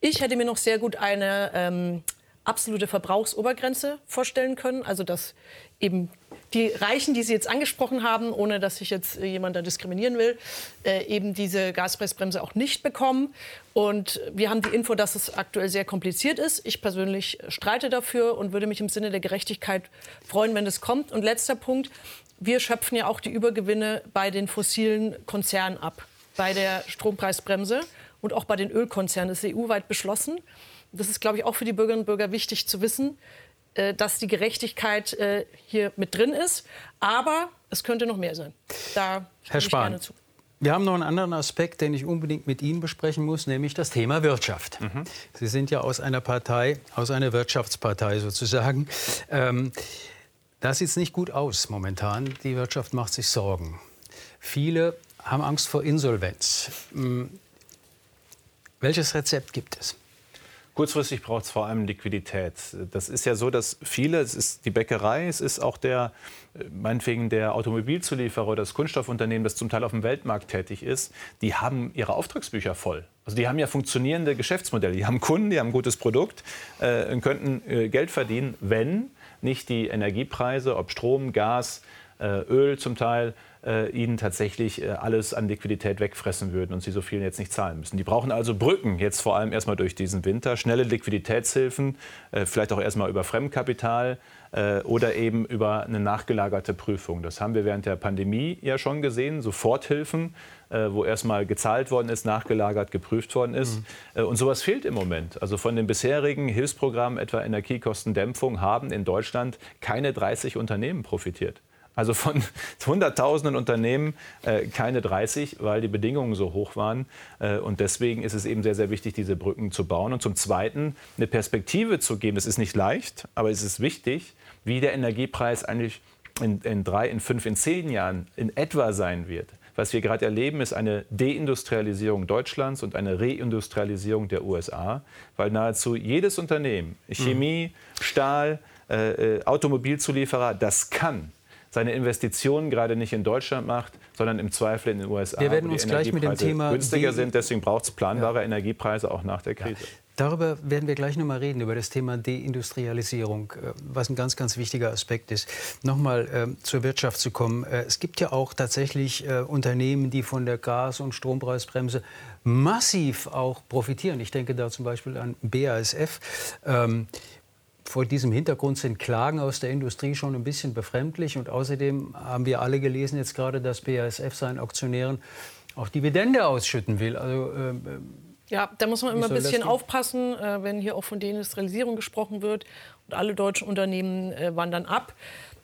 Ich hätte mir noch sehr gut eine ähm, absolute Verbrauchsobergrenze vorstellen können. Also dass eben die Reichen, die Sie jetzt angesprochen haben, ohne dass ich jetzt äh, jemanden da diskriminieren will, äh, eben diese Gaspreisbremse auch nicht bekommen. Und wir haben die Info, dass es aktuell sehr kompliziert ist. Ich persönlich streite dafür und würde mich im Sinne der Gerechtigkeit freuen, wenn es kommt. Und letzter Punkt wir schöpfen ja auch die Übergewinne bei den fossilen Konzernen ab, bei der Strompreisbremse und auch bei den Ölkonzernen. Das ist EU-weit beschlossen. Das ist, glaube ich, auch für die Bürgerinnen und Bürger wichtig zu wissen, äh, dass die Gerechtigkeit äh, hier mit drin ist. Aber es könnte noch mehr sein. Da Herr Spahn, gerne zu. Wir haben noch einen anderen Aspekt, den ich unbedingt mit Ihnen besprechen muss, nämlich das Thema Wirtschaft. Mhm. Sie sind ja aus einer Partei, aus einer Wirtschaftspartei sozusagen. Ähm, das sieht nicht gut aus momentan. Die Wirtschaft macht sich Sorgen. Viele haben Angst vor Insolvenz. Hm. Welches Rezept gibt es? Kurzfristig braucht es vor allem Liquidität. Das ist ja so, dass viele, es ist die Bäckerei, es ist auch der, äh, meinetwegen der Automobilzulieferer oder das Kunststoffunternehmen, das zum Teil auf dem Weltmarkt tätig ist, die haben ihre Auftragsbücher voll. Also die haben ja funktionierende Geschäftsmodelle. Die haben Kunden, die haben ein gutes Produkt äh, und könnten äh, Geld verdienen, wenn nicht die Energiepreise, ob Strom, Gas, äh, Öl zum Teil, äh, ihnen tatsächlich äh, alles an Liquidität wegfressen würden und sie so viel jetzt nicht zahlen müssen. Die brauchen also Brücken, jetzt vor allem erstmal durch diesen Winter, schnelle Liquiditätshilfen, vielleicht auch erstmal über Fremdkapital oder eben über eine nachgelagerte Prüfung. Das haben wir während der Pandemie ja schon gesehen, Soforthilfen äh, wo erstmal gezahlt worden ist, nachgelagert, geprüft worden ist. Mhm. und sowas fehlt im Moment. Also von den bisherigen Hilfsprogrammen, etwa Energiekostendämpfung, haben in Deutschland keine 30 Unternehmen profitiert. Also von Hunderttausenden Unternehmen äh, keine 30, weil die Bedingungen so hoch waren. Äh, und deswegen ist es eben sehr, sehr wichtig, diese Brücken zu bauen. Und zum Zweiten eine Perspektive zu geben. Das ist nicht leicht, aber es ist wichtig, wie der Energiepreis eigentlich in, in drei, in fünf, in zehn Jahren in etwa sein wird. Was wir gerade erleben, ist eine Deindustrialisierung Deutschlands und eine Reindustrialisierung der USA, weil nahezu jedes Unternehmen, Chemie, Stahl, äh, äh, Automobilzulieferer, das kann seine Investitionen gerade nicht in Deutschland macht, sondern im Zweifel in den USA. Wir werden uns gleich mit dem Thema günstiger sind. Deswegen braucht es planbare ja. Energiepreise auch nach der Krise. Ja. Darüber werden wir gleich noch mal reden, über das Thema Deindustrialisierung, äh, was ein ganz, ganz wichtiger Aspekt ist. Nochmal äh, zur Wirtschaft zu kommen. Äh, es gibt ja auch tatsächlich äh, Unternehmen, die von der Gas- und Strompreisbremse massiv auch profitieren. Ich denke da zum Beispiel an BASF. Ähm, vor diesem Hintergrund sind Klagen aus der Industrie schon ein bisschen befremdlich. Und außerdem haben wir alle gelesen jetzt gerade, dass BASF seinen Aktionären auch Dividende ausschütten will. Also äh, ja, da muss man immer ein bisschen aufpassen, äh, wenn hier auch von Deindustrialisierung gesprochen wird. Und alle deutschen Unternehmen äh, wandern ab.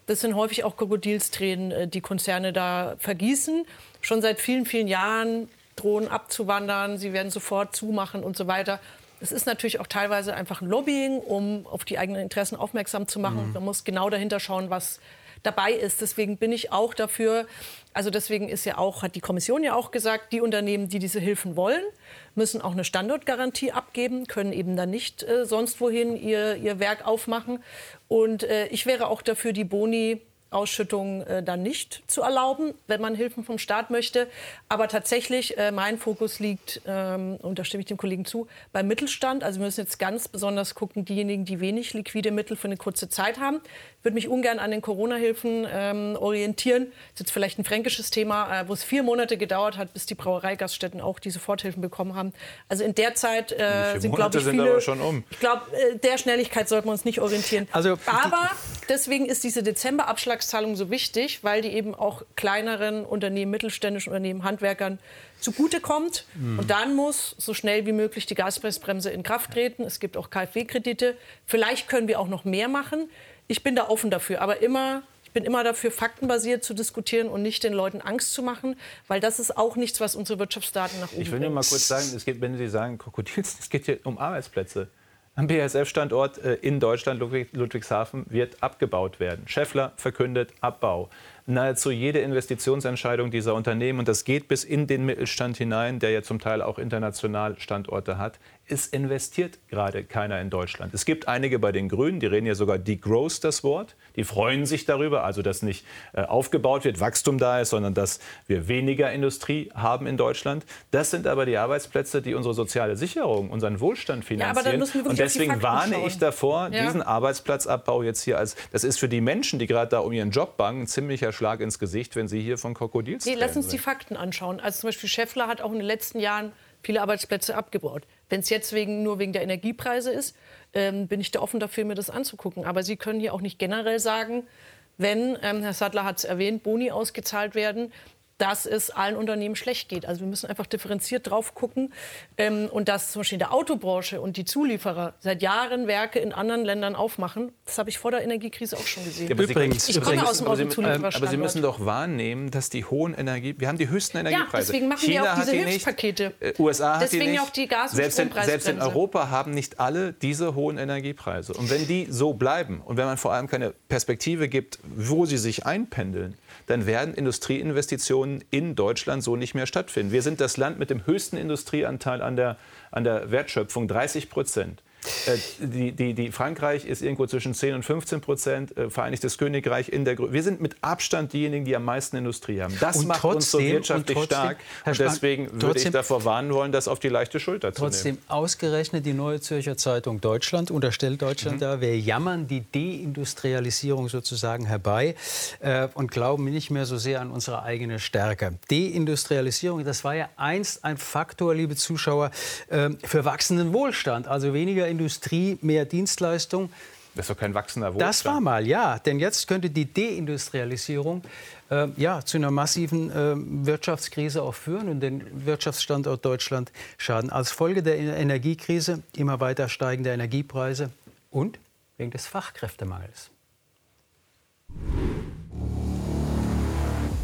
Das sind häufig auch Krokodilstränen, äh, die Konzerne da vergießen. Schon seit vielen, vielen Jahren drohen abzuwandern. Sie werden sofort zumachen und so weiter. Es ist natürlich auch teilweise einfach ein Lobbying, um auf die eigenen Interessen aufmerksam zu machen. Mhm. Man muss genau dahinter schauen, was dabei ist. Deswegen bin ich auch dafür, also deswegen ist ja auch, hat die Kommission ja auch gesagt, die Unternehmen, die diese Hilfen wollen, müssen auch eine Standortgarantie abgeben, können eben dann nicht äh, sonst wohin ihr, ihr Werk aufmachen. Und äh, ich wäre auch dafür, die Boni Ausschüttungen äh, dann nicht zu erlauben, wenn man Hilfen vom Staat möchte. Aber tatsächlich, äh, mein Fokus liegt, ähm, und da stimme ich dem Kollegen zu, beim Mittelstand. Also wir müssen jetzt ganz besonders gucken, diejenigen, die wenig liquide Mittel für eine kurze Zeit haben. Ich würde mich ungern an den Corona-Hilfen ähm, orientieren. Das ist jetzt vielleicht ein fränkisches Thema, äh, wo es vier Monate gedauert hat, bis die Brauereigaststätten auch die Soforthilfen bekommen haben. Also in der Zeit äh, sind, glaube ich, viele... Um. Ich glaube, äh, der Schnelligkeit sollten wir uns nicht orientieren. Also, aber deswegen ist diese Dezember-Abschlag Beitragszahlung so wichtig, weil die eben auch kleineren Unternehmen, mittelständischen Unternehmen, Handwerkern zugutekommt. Mhm. Und dann muss so schnell wie möglich die Gaspreisbremse in Kraft treten. Es gibt auch KfW-Kredite. Vielleicht können wir auch noch mehr machen. Ich bin da offen dafür, aber immer ich bin immer dafür, faktenbasiert zu diskutieren und nicht den Leuten Angst zu machen, weil das ist auch nichts, was unsere Wirtschaftsdaten nach oben Ich will nur mal kurz sagen, es geht, wenn Sie sagen Krokodils, es geht hier um Arbeitsplätze. Am BASF-Standort äh, in Deutschland, Ludwigshafen, wird abgebaut werden. Scheffler verkündet Abbau nahezu jede Investitionsentscheidung dieser Unternehmen, und das geht bis in den Mittelstand hinein, der ja zum Teil auch international Standorte hat, es investiert gerade keiner in Deutschland. Es gibt einige bei den Grünen, die reden ja sogar Degrowth das Wort. Die freuen sich darüber, also dass nicht äh, aufgebaut wird, Wachstum da ist, sondern dass wir weniger Industrie haben in Deutschland. Das sind aber die Arbeitsplätze, die unsere soziale Sicherung, unseren Wohlstand finanzieren. Ja, und deswegen warne schauen. ich davor, ja. diesen Arbeitsplatzabbau jetzt hier als, das ist für die Menschen, die gerade da um ihren Job bangen, ein ziemlicher Schlag ins Gesicht, wenn Sie hier von Krokodils nee, Lass uns die Fakten anschauen. Also zum Beispiel Scheffler hat auch in den letzten Jahren viele Arbeitsplätze abgebaut. Wenn es jetzt wegen, nur wegen der Energiepreise ist, ähm, bin ich da offen dafür, mir das anzugucken. Aber Sie können hier auch nicht generell sagen, wenn, ähm, Herr Sattler hat es erwähnt, Boni ausgezahlt werden, dass es allen Unternehmen schlecht geht. Also wir müssen einfach differenziert drauf gucken. Ähm, und dass zum Beispiel in der Autobranche und die Zulieferer seit Jahren Werke in anderen Ländern aufmachen, das habe ich vor der Energiekrise auch schon gesehen. Ja, übrigens, ich komme aus dem Autozuliefererstandort. Aber Sie müssen doch wahrnehmen, dass die hohen Energie... Wir haben die höchsten Energiepreise. Ja, deswegen machen China wir auch diese Hilfspakete. Nicht, äh, USA hat deswegen die nicht. auch die Gas- und selbst in, selbst in Europa haben nicht alle diese hohen Energiepreise. Und wenn die so bleiben und wenn man vor allem keine Perspektive gibt, wo sie sich einpendeln, dann werden Industrieinvestitionen in Deutschland so nicht mehr stattfinden. Wir sind das Land mit dem höchsten Industrieanteil an der, an der Wertschöpfung, 30 Prozent. Äh, die, die, die, Frankreich ist irgendwo zwischen 10 und 15 Prozent, äh, Vereinigtes Königreich in der Größe. Wir sind mit Abstand diejenigen, die am meisten Industrie haben. Das und macht trotzdem, uns so wirtschaftlich trotzdem, stark. Und deswegen Spahn, würde ich davor warnen wollen, das auf die leichte Schulter zu trotzdem, nehmen. Trotzdem ausgerechnet die Neue Zürcher Zeitung Deutschland unterstellt Deutschland mhm. da, wir jammern die Deindustrialisierung sozusagen herbei äh, und glauben nicht mehr so sehr an unsere eigene Stärke. Deindustrialisierung, das war ja einst ein Faktor, liebe Zuschauer, äh, für wachsenden Wohlstand, also weniger Industrie, mehr Dienstleistung. Das ist doch kein wachsender Wohlstand. Das war mal, ja. Denn jetzt könnte die Deindustrialisierung äh, ja, zu einer massiven äh, Wirtschaftskrise auch führen und den Wirtschaftsstandort Deutschland schaden. Als Folge der Energiekrise immer weiter steigende Energiepreise und wegen des Fachkräftemangels.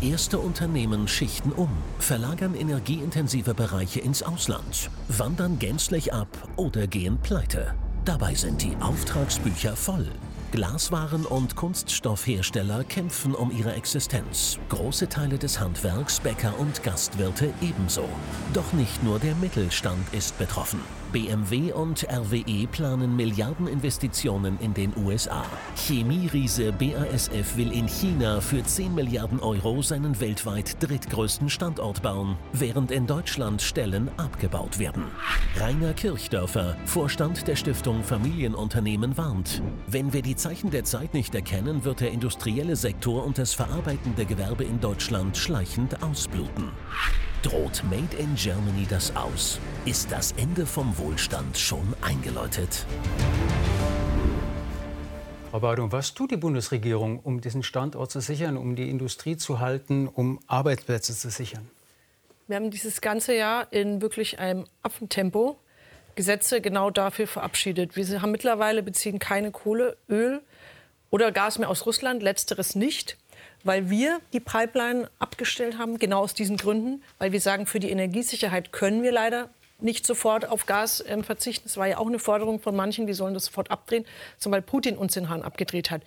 Erste Unternehmen schichten um, verlagern energieintensive Bereiche ins Ausland, wandern gänzlich ab oder gehen pleite. Dabei sind die Auftragsbücher voll. Glaswaren- und Kunststoffhersteller kämpfen um ihre Existenz. Große Teile des Handwerks, Bäcker und Gastwirte ebenso. Doch nicht nur der Mittelstand ist betroffen. BMW und RWE planen Milliardeninvestitionen in den USA. Chemieriese BASF will in China für 10 Milliarden Euro seinen weltweit drittgrößten Standort bauen, während in Deutschland Stellen abgebaut werden. Rainer Kirchdörfer, Vorstand der Stiftung Familienunternehmen, warnt, wenn wir die Zeichen der Zeit nicht erkennen, wird der industrielle Sektor und das verarbeitende Gewerbe in Deutschland schleichend ausbluten. Droht Made in Germany das aus? Ist das Ende vom Wohlstand schon eingeläutet? Frau Badung, was tut die Bundesregierung, um diesen Standort zu sichern, um die Industrie zu halten, um Arbeitsplätze zu sichern? Wir haben dieses ganze Jahr in wirklich einem Affentempo Gesetze genau dafür verabschiedet. Wir haben mittlerweile beziehen keine Kohle, Öl oder Gas mehr aus Russland, letzteres nicht weil wir die Pipeline abgestellt haben, genau aus diesen Gründen, weil wir sagen, für die Energiesicherheit können wir leider nicht sofort auf Gas ähm, verzichten. Das war ja auch eine Forderung von manchen, wir sollen das sofort abdrehen, zum Beispiel Putin uns den Hahn abgedreht hat.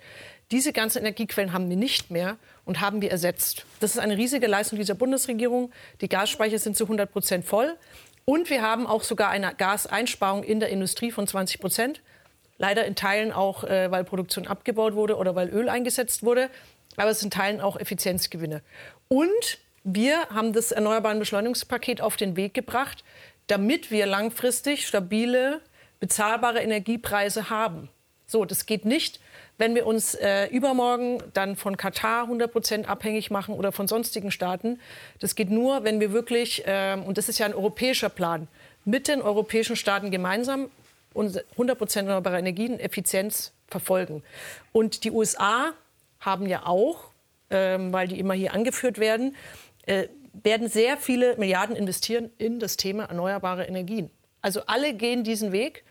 Diese ganzen Energiequellen haben wir nicht mehr und haben wir ersetzt. Das ist eine riesige Leistung dieser Bundesregierung. Die Gasspeicher sind zu 100 Prozent voll. Und wir haben auch sogar eine Gaseinsparung in der Industrie von 20 Prozent. Leider in Teilen auch, äh, weil Produktion abgebaut wurde oder weil Öl eingesetzt wurde. Aber es sind Teilen auch Effizienzgewinne. Und wir haben das Erneuerbaren Beschleunigungspaket auf den Weg gebracht, damit wir langfristig stabile, bezahlbare Energiepreise haben. So, das geht nicht, wenn wir uns äh, übermorgen dann von Katar 100 Prozent abhängig machen oder von sonstigen Staaten. Das geht nur, wenn wir wirklich, äh, und das ist ja ein europäischer Plan, mit den europäischen Staaten gemeinsam 100 Prozent erneuerbare Energien Effizienz verfolgen. Und die USA haben ja auch, äh, weil die immer hier angeführt werden, äh, werden sehr viele Milliarden investieren in das Thema erneuerbare Energien. Also alle gehen diesen Weg.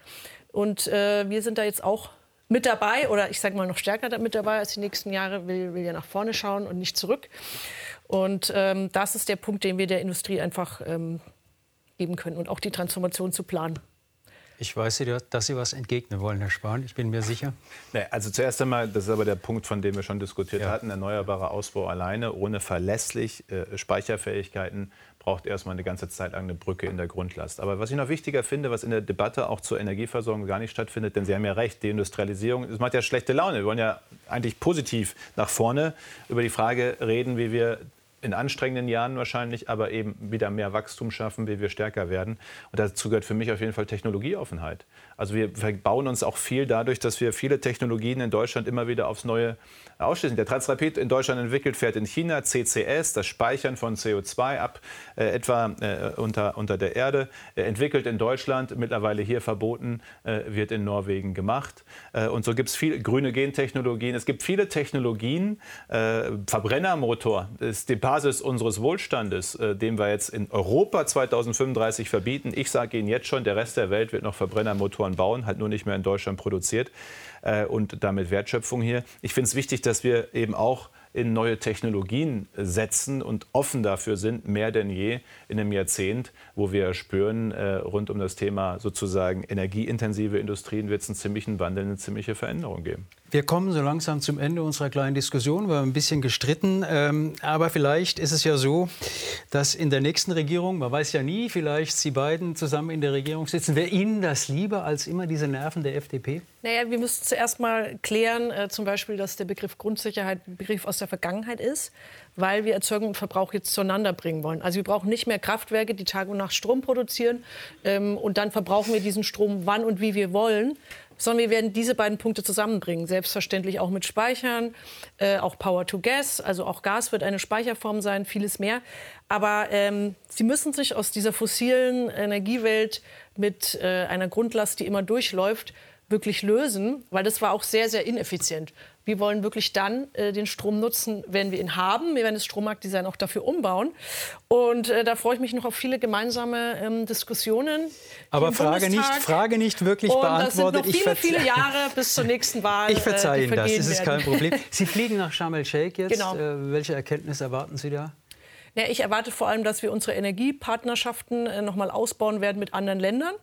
Und äh, wir sind da jetzt auch mit dabei oder ich sage mal noch stärker mit dabei als die nächsten Jahre, will, will ja nach vorne schauen und nicht zurück. Und ähm, das ist der Punkt, den wir der Industrie einfach ähm, geben können und auch die Transformation zu planen. Ich weiß, dass Sie was entgegnen wollen, Herr Spahn. Ich bin mir sicher. Nee, also zuerst einmal, das ist aber der Punkt, von dem wir schon diskutiert ja. hatten, erneuerbarer Ausbau alleine ohne verlässlich äh, Speicherfähigkeiten braucht erstmal eine ganze Zeit lang eine Brücke in der Grundlast. Aber was ich noch wichtiger finde, was in der Debatte auch zur Energieversorgung gar nicht stattfindet, denn Sie haben ja recht, Deindustrialisierung, das macht ja schlechte Laune. Wir wollen ja eigentlich positiv nach vorne über die Frage reden, wie wir in anstrengenden Jahren wahrscheinlich, aber eben wieder mehr Wachstum schaffen, wie wir stärker werden. Und dazu gehört für mich auf jeden Fall Technologieoffenheit. Also wir bauen uns auch viel dadurch, dass wir viele Technologien in Deutschland immer wieder aufs Neue ausschließen. Der Transrapid in Deutschland entwickelt, fährt in China CCS, das Speichern von CO2 ab, äh, etwa äh, unter, unter der Erde, äh, entwickelt in Deutschland, mittlerweile hier verboten, äh, wird in Norwegen gemacht. Äh, und so gibt es viele grüne Gentechnologien. Es gibt viele Technologien. Äh, Verbrennermotor ist die Basis unseres Wohlstandes, den wir jetzt in Europa 2035 verbieten. Ich sage Ihnen jetzt schon, der Rest der Welt wird noch Verbrennermotoren bauen, halt nur nicht mehr in Deutschland produziert äh, und damit Wertschöpfung hier. Ich finde es wichtig, dass wir eben auch in neue Technologien setzen und offen dafür sind, mehr denn je in einem Jahrzehnt, wo wir spüren, äh, rund um das Thema sozusagen energieintensive Industrien wird es einen ziemlichen Wandel, eine ziemliche Veränderung geben. Wir kommen so langsam zum Ende unserer kleinen Diskussion. Wir haben ein bisschen gestritten. Ähm, aber vielleicht ist es ja so, dass in der nächsten Regierung, man weiß ja nie, vielleicht Sie beiden zusammen in der Regierung sitzen. Wäre Ihnen das lieber als immer diese Nerven der FDP? Naja, wir müssen zuerst mal klären, äh, zum Beispiel, dass der Begriff Grundsicherheit ein Begriff aus der Vergangenheit ist, weil wir Erzeugung und Verbrauch jetzt zueinander bringen wollen. Also wir brauchen nicht mehr Kraftwerke, die Tag und Nacht Strom produzieren ähm, und dann verbrauchen wir diesen Strom wann und wie wir wollen, sondern wir werden diese beiden Punkte zusammenbringen. Selbstverständlich auch mit Speichern, äh, auch Power to Gas, also auch Gas wird eine Speicherform sein, vieles mehr. Aber ähm, Sie müssen sich aus dieser fossilen Energiewelt mit äh, einer Grundlast, die immer durchläuft, wirklich lösen, weil das war auch sehr, sehr ineffizient. Wir wollen wirklich dann äh, den Strom nutzen, wenn wir ihn haben. Wir werden das Strommarktdesign auch dafür umbauen. Und äh, da freue ich mich noch auf viele gemeinsame ähm, Diskussionen. Aber Frage nicht, Frage nicht wirklich Und beantwortet. Das sind noch viele, viele Jahre bis zur nächsten Wahl. Ich verzeihe äh, Ihnen das, das ist kein Problem. Sie fliegen nach Sharm el-Sheikh jetzt. Genau. Äh, welche Erkenntnis erwarten Sie da? Ja, ich erwarte vor allem, dass wir unsere Energiepartnerschaften äh, noch mal ausbauen werden mit anderen Ländern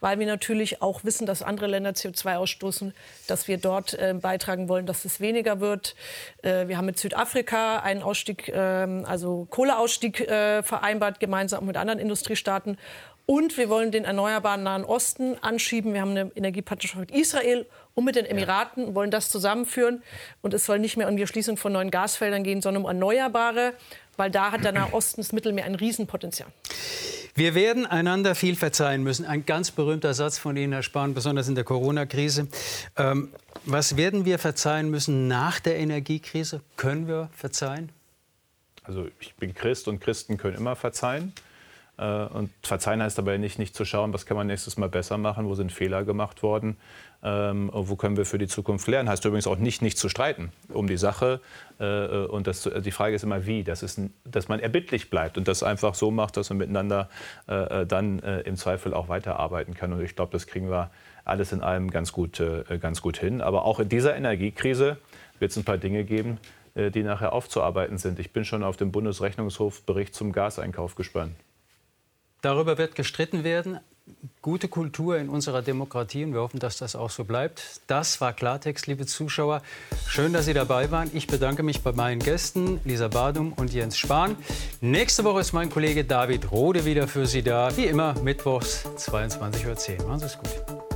weil wir natürlich auch wissen, dass andere Länder CO2 ausstoßen, dass wir dort äh, beitragen wollen, dass es weniger wird. Äh, wir haben mit Südafrika einen Ausstieg, äh, also Kohleausstieg äh, vereinbart, gemeinsam mit anderen Industriestaaten. Und wir wollen den erneuerbaren Nahen Osten anschieben. Wir haben eine Energiepartnerschaft mit Israel und mit den Emiraten und wollen das zusammenführen. Und es soll nicht mehr um die Erschließung von neuen Gasfeldern gehen, sondern um Erneuerbare, weil da hat der Nahe Osten, das Mittelmeer ein Riesenpotenzial. Wir werden einander viel verzeihen müssen. Ein ganz berühmter Satz von Ihnen, Herr Spahn, besonders in der Corona-Krise. Ähm, was werden wir verzeihen müssen nach der Energiekrise? Können wir verzeihen? Also ich bin Christ und Christen können immer verzeihen. Äh, und verzeihen heißt aber nicht, nicht zu schauen, was kann man nächstes Mal besser machen, wo sind Fehler gemacht worden ähm, wo können wir für die Zukunft lernen. Heißt übrigens auch nicht, nicht zu streiten um die Sache. Äh, und das, die Frage ist immer, wie. Das ist, dass man erbittlich bleibt und das einfach so macht, dass man miteinander äh dann äh, im Zweifel auch weiterarbeiten kann. Und ich glaube, das kriegen wir alles in allem ganz gut, äh, ganz gut hin. Aber auch in dieser Energiekrise wird es ein paar Dinge geben, äh, die nachher aufzuarbeiten sind. Ich bin schon auf den Bundesrechnungshofbericht zum Gaseinkauf gespannt. Darüber wird gestritten werden. Gute Kultur in unserer Demokratie und wir hoffen, dass das auch so bleibt. Das war Klartext, liebe Zuschauer. Schön, dass Sie dabei waren. Ich bedanke mich bei meinen Gästen, Lisa Badum und Jens Spahn. Nächste Woche ist mein Kollege David Rode wieder für Sie da. Wie immer, mittwochs 22.10 Uhr. Machen Sie es gut.